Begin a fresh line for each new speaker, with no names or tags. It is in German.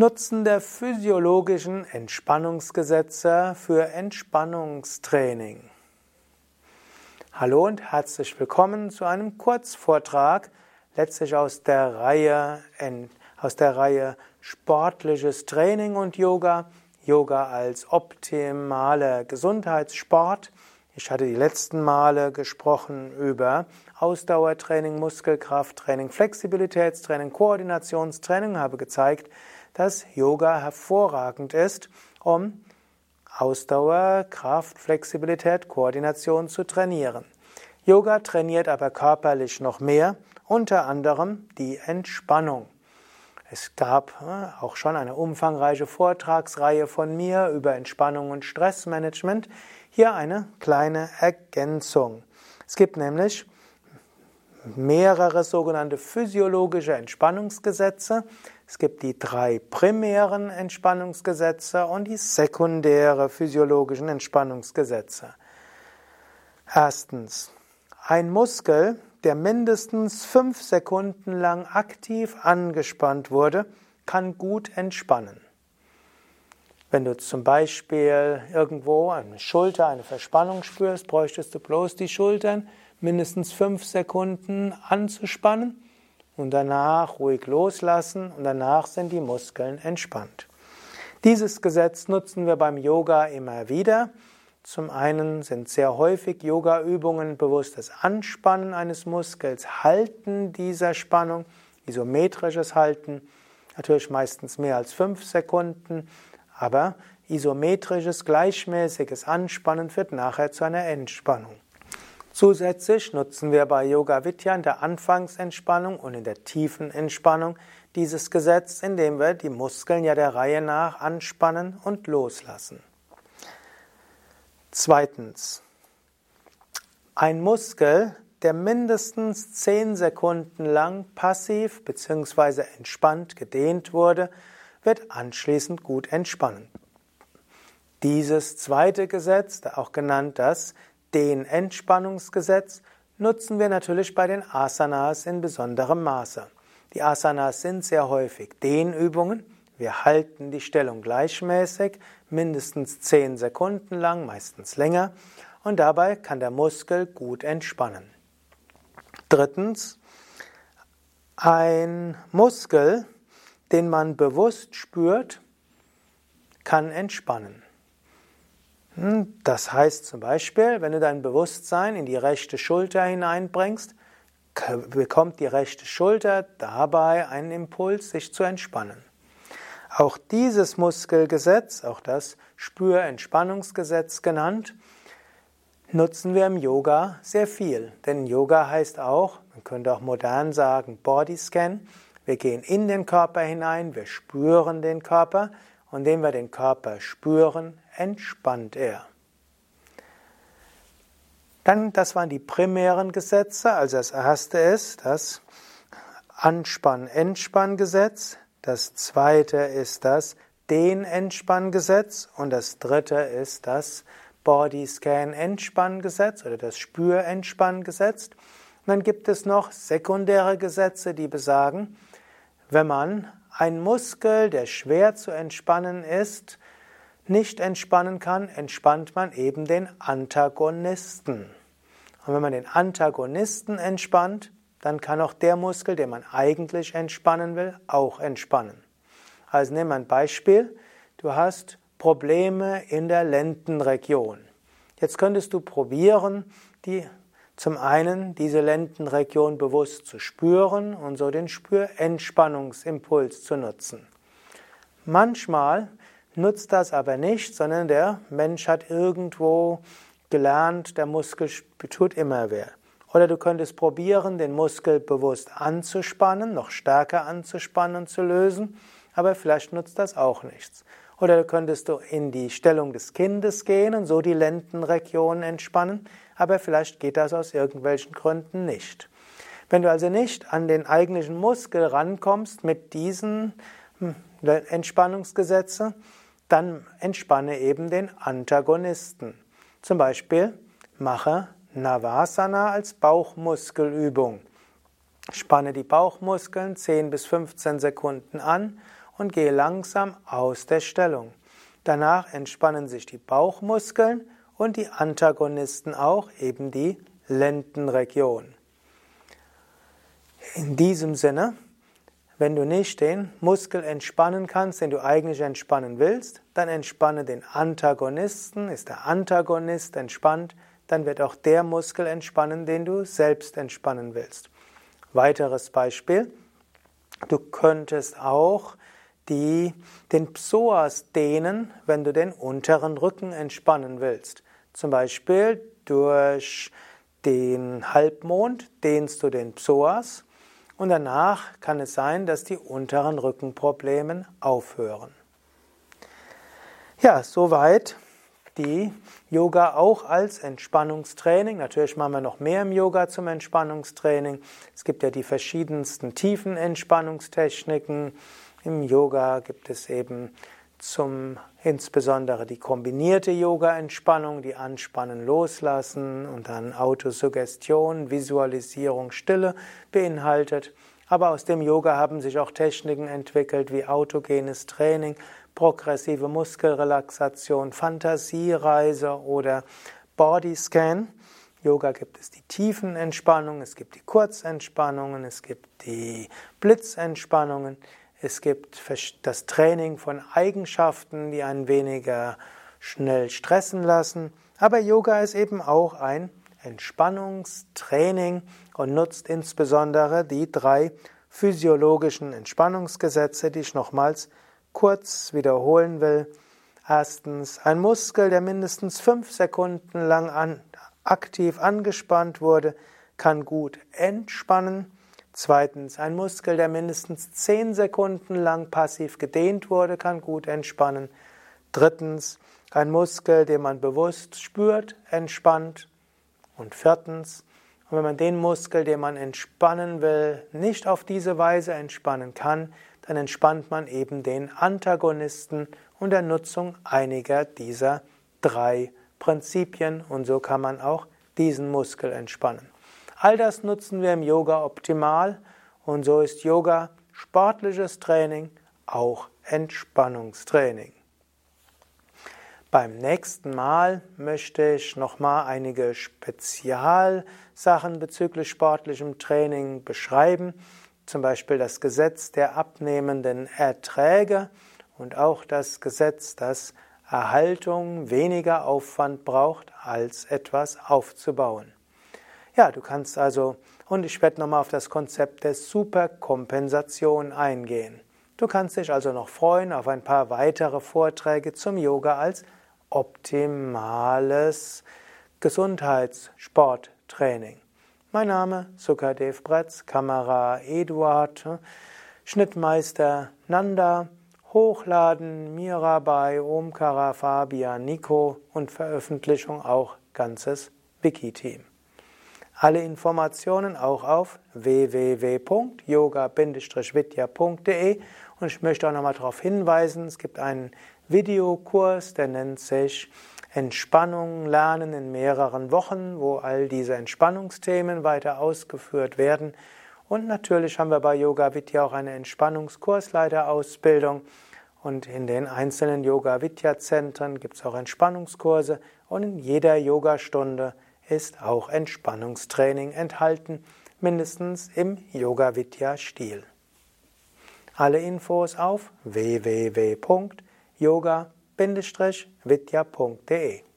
Nutzen der physiologischen Entspannungsgesetze für Entspannungstraining. Hallo und herzlich willkommen zu einem Kurzvortrag, letztlich aus der Reihe, aus der Reihe Sportliches Training und Yoga, Yoga als optimaler Gesundheitssport. Ich hatte die letzten Male gesprochen über Ausdauertraining, Muskelkrafttraining, Flexibilitätstraining, Koordinationstraining, habe gezeigt, dass Yoga hervorragend ist, um Ausdauer, Kraft, Flexibilität, Koordination zu trainieren. Yoga trainiert aber körperlich noch mehr, unter anderem die Entspannung. Es gab äh, auch schon eine umfangreiche Vortragsreihe von mir über Entspannung und Stressmanagement. Hier eine kleine Ergänzung. Es gibt nämlich mehrere sogenannte physiologische Entspannungsgesetze. Es gibt die drei primären Entspannungsgesetze und die sekundäre physiologischen Entspannungsgesetze. Erstens, ein Muskel, der mindestens fünf Sekunden lang aktiv angespannt wurde, kann gut entspannen. Wenn du zum Beispiel irgendwo der Schulter eine Verspannung spürst, bräuchtest du bloß die Schultern mindestens fünf Sekunden anzuspannen und danach ruhig loslassen und danach sind die Muskeln entspannt. Dieses Gesetz nutzen wir beim Yoga immer wieder. Zum einen sind sehr häufig Yoga-Übungen bewusstes Anspannen eines Muskels, Halten dieser Spannung, isometrisches Halten, natürlich meistens mehr als fünf Sekunden, aber isometrisches, gleichmäßiges Anspannen führt nachher zu einer Entspannung. Zusätzlich nutzen wir bei Yoga Vidya in der Anfangsentspannung und in der tiefen Entspannung dieses Gesetz, indem wir die Muskeln ja der Reihe nach anspannen und loslassen. Zweitens. Ein Muskel, der mindestens 10 Sekunden lang passiv bzw. entspannt gedehnt wurde, wird anschließend gut entspannen. Dieses zweite Gesetz, auch genannt das den Entspannungsgesetz nutzen wir natürlich bei den Asanas in besonderem Maße. Die Asanas sind sehr häufig Dehnübungen. Wir halten die Stellung gleichmäßig, mindestens 10 Sekunden lang, meistens länger, und dabei kann der Muskel gut entspannen. Drittens, ein Muskel, den man bewusst spürt, kann entspannen. Hm, das heißt zum Beispiel, wenn du dein Bewusstsein in die rechte Schulter hineinbringst, bekommt die rechte Schulter dabei einen Impuls, sich zu entspannen. Auch dieses Muskelgesetz, auch das Spürentspannungsgesetz genannt, nutzen wir im Yoga sehr viel. Denn Yoga heißt auch, man könnte auch modern sagen, Bodyscan. Wir gehen in den Körper hinein, wir spüren den Körper und indem wir den Körper spüren, entspannt er. Dann, das waren die primären Gesetze. Also das erste ist das Anspann-Entspann-Gesetz. Das zweite ist das Den-Entspann-Gesetz. Und das dritte ist das Body-Scan-Entspann-Gesetz oder das Spür-Entspann-Gesetz. Und dann gibt es noch sekundäre Gesetze, die besagen, wenn man einen Muskel, der schwer zu entspannen ist, nicht entspannen kann, entspannt man eben den Antagonisten. Und wenn man den Antagonisten entspannt, dann kann auch der Muskel, den man eigentlich entspannen will, auch entspannen. Also nehmen wir ein Beispiel. Du hast Probleme in der Lendenregion. Jetzt könntest du probieren, die, zum einen diese Lendenregion bewusst zu spüren und so den Spürentspannungsimpuls zu nutzen. Manchmal nutzt das aber nicht, sondern der Mensch hat irgendwo gelernt, der Muskel tut immer weh. Oder du könntest probieren, den Muskel bewusst anzuspannen, noch stärker anzuspannen und zu lösen, aber vielleicht nutzt das auch nichts. Oder du könntest du in die Stellung des Kindes gehen und so die Lendenregion entspannen, aber vielleicht geht das aus irgendwelchen Gründen nicht. Wenn du also nicht an den eigentlichen Muskel rankommst mit diesen hm, Entspannungsgesetzen, dann entspanne eben den Antagonisten. Zum Beispiel mache Navasana als Bauchmuskelübung. Spanne die Bauchmuskeln 10 bis 15 Sekunden an und gehe langsam aus der Stellung. Danach entspannen sich die Bauchmuskeln und die Antagonisten auch, eben die Lendenregion. In diesem Sinne, wenn du nicht den Muskel entspannen kannst, den du eigentlich entspannen willst, dann entspanne den Antagonisten. Ist der Antagonist entspannt, dann wird auch der Muskel entspannen, den du selbst entspannen willst. Weiteres Beispiel. Du könntest auch die, den Psoas dehnen, wenn du den unteren Rücken entspannen willst. Zum Beispiel durch den Halbmond dehnst du den Psoas und danach kann es sein, dass die unteren Rückenprobleme aufhören. Ja, soweit die Yoga auch als Entspannungstraining. Natürlich machen wir noch mehr im Yoga zum Entspannungstraining. Es gibt ja die verschiedensten tiefen Entspannungstechniken. Im Yoga gibt es eben zum insbesondere die kombinierte Yoga-Entspannung, die Anspannen loslassen und dann Autosuggestion, Visualisierung, Stille beinhaltet. Aber aus dem Yoga haben sich auch Techniken entwickelt wie autogenes Training, progressive Muskelrelaxation, Fantasiereise oder Bodyscan. Yoga gibt es die Tiefenentspannung, es gibt die Kurzentspannungen, es gibt die Blitzentspannungen. Es gibt das Training von Eigenschaften, die einen weniger schnell stressen lassen. Aber Yoga ist eben auch ein Entspannungstraining und nutzt insbesondere die drei physiologischen Entspannungsgesetze, die ich nochmals kurz wiederholen will. Erstens, ein Muskel, der mindestens fünf Sekunden lang an, aktiv angespannt wurde, kann gut entspannen. Zweitens, ein Muskel, der mindestens 10 Sekunden lang passiv gedehnt wurde, kann gut entspannen. Drittens, ein Muskel, den man bewusst spürt, entspannt. Und viertens, wenn man den Muskel, den man entspannen will, nicht auf diese Weise entspannen kann, dann entspannt man eben den Antagonisten unter Nutzung einiger dieser drei Prinzipien und so kann man auch diesen Muskel entspannen. All das nutzen wir im Yoga optimal und so ist Yoga sportliches Training, auch Entspannungstraining. Beim nächsten Mal möchte ich nochmal einige Spezialsachen bezüglich sportlichem Training beschreiben, zum Beispiel das Gesetz der abnehmenden Erträge und auch das Gesetz, dass Erhaltung weniger Aufwand braucht, als etwas aufzubauen. Ja, du kannst also, und ich werde nochmal auf das Konzept der Superkompensation eingehen. Du kannst dich also noch freuen auf ein paar weitere Vorträge zum Yoga als optimales Gesundheitssporttraining. Mein Name Sukadev Bretz, Kamera Eduard, Schnittmeister Nanda, Hochladen Mirabai, Omkara, Fabian, Nico und Veröffentlichung auch ganzes Wiki-Team. Alle Informationen auch auf www.yoga-vidya.de und ich möchte auch nochmal darauf hinweisen, es gibt einen Videokurs, der nennt sich Entspannung lernen in mehreren Wochen, wo all diese Entspannungsthemen weiter ausgeführt werden. Und natürlich haben wir bei Yoga Vidya auch eine Entspannungskursleiterausbildung. Und in den einzelnen Yoga Vidya Zentren gibt es auch Entspannungskurse und in jeder Yogastunde ist auch Entspannungstraining enthalten, mindestens im Yoga Vidya Stil. Alle Infos auf www.yoga-vidya.de